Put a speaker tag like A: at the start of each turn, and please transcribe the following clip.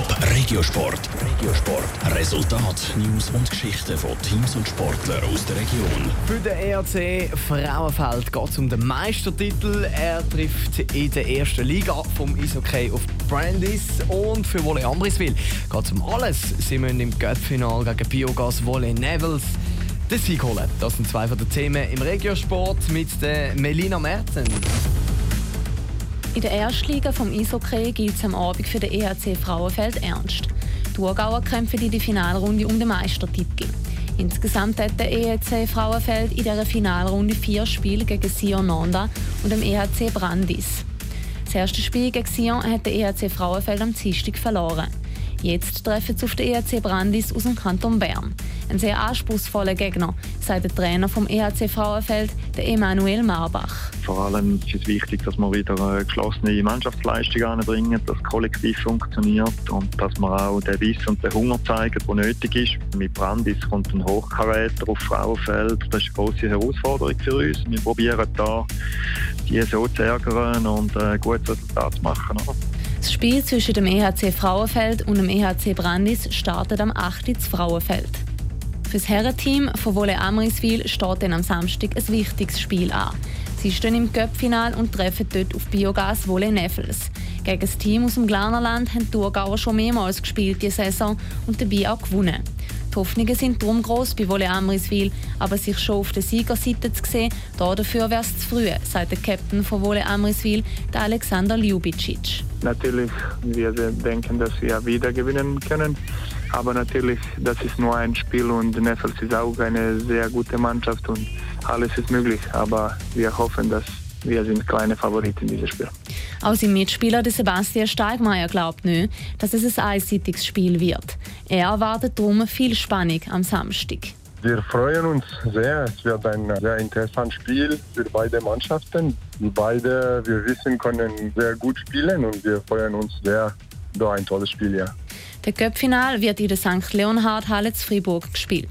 A: Top Regiosport. Regiosport. Resultat, News und Geschichten von Teams und Sportlern aus der Region.
B: Für den ERC Frauenfeld geht es um den Meistertitel. Er trifft in der ersten Liga vom Eishockey auf Brandis. Und für Wolle Ambriswil geht es um alles. Sie müssen im Göttfinal gegen Biogas Wolle Nevels den Sieg holen. Das sind zwei von den Themen im Regiosport mit der Melina Mertens.
C: In der Erstliga vom Eishockey gilt es am Abend für den EHC Frauenfeld ernst. Die Thurgauer kämpfen in der Finalrunde um den Meistertitel. Insgesamt hat der EHC Frauenfeld in dieser Finalrunde vier Spiele gegen Sion Nanda und dem EHC Brandis. Das erste Spiel gegen Sion hat der EHC Frauenfeld am Dienstag verloren. Jetzt treffen sie auf den EHC Brandis aus dem Kanton Bern. Ein sehr anspruchsvoller Gegner, sagt der Trainer vom EHC Frauenfeld, der Emanuel Marbach.
D: Vor allem ist es wichtig, dass wir wieder eine geschlossene Mannschaftsleistung anbringen, dass das Kollektiv funktioniert und dass wir auch den Biss und den Hunger zeigen, der nötig ist. Mit Brandis kommt ein Hochkaräter auf Frauenfeld. Das ist eine große Herausforderung für uns. Wir probieren da, die so zu ärgern und ein gutes Resultat zu machen.
C: Das Spiel zwischen dem EHC Frauenfeld und dem EHC Brandis startet am 8. Frauenfeld. Für das Herrenteam von Wolle Amriswil steht dann am Samstag ein wichtiges Spiel an. Sie stehen im Cup-Final und treffen dort auf Biogas Wolle Neffels. Gegen das Team aus dem Glarnerland haben die Thurgauer schon mehrmals gespielt diese Saison und dabei auch gewonnen. Die Hoffnungen sind darum gross bei Wolle Amriswil, aber sich schon auf der Siegerseite zu sehen, dafür wäre es zu früh, sagt der Captain von Wolle Amriswil, Alexander Ljubicic.
E: Natürlich, wir denken, dass wir wieder gewinnen können. Aber natürlich, das ist nur ein Spiel und Neffels ist auch eine sehr gute Mannschaft und alles ist möglich. Aber wir hoffen, dass wir sind kleine Favoriten in diesem Spiel.
C: Auch sein Mitspieler Sebastian Steigmeier glaubt nicht, dass es ein einseitiges Spiel wird. Er erwartet darum viel Spannung am Samstag.
F: Wir freuen uns sehr. Es wird ein sehr interessantes Spiel für beide Mannschaften. Beide, wir wissen, können sehr gut spielen und wir freuen uns sehr. Da ein tolles Spiel, ja.
C: Der Cup-Final wird in der St. Leonhard Halle zu Fribourg gespielt.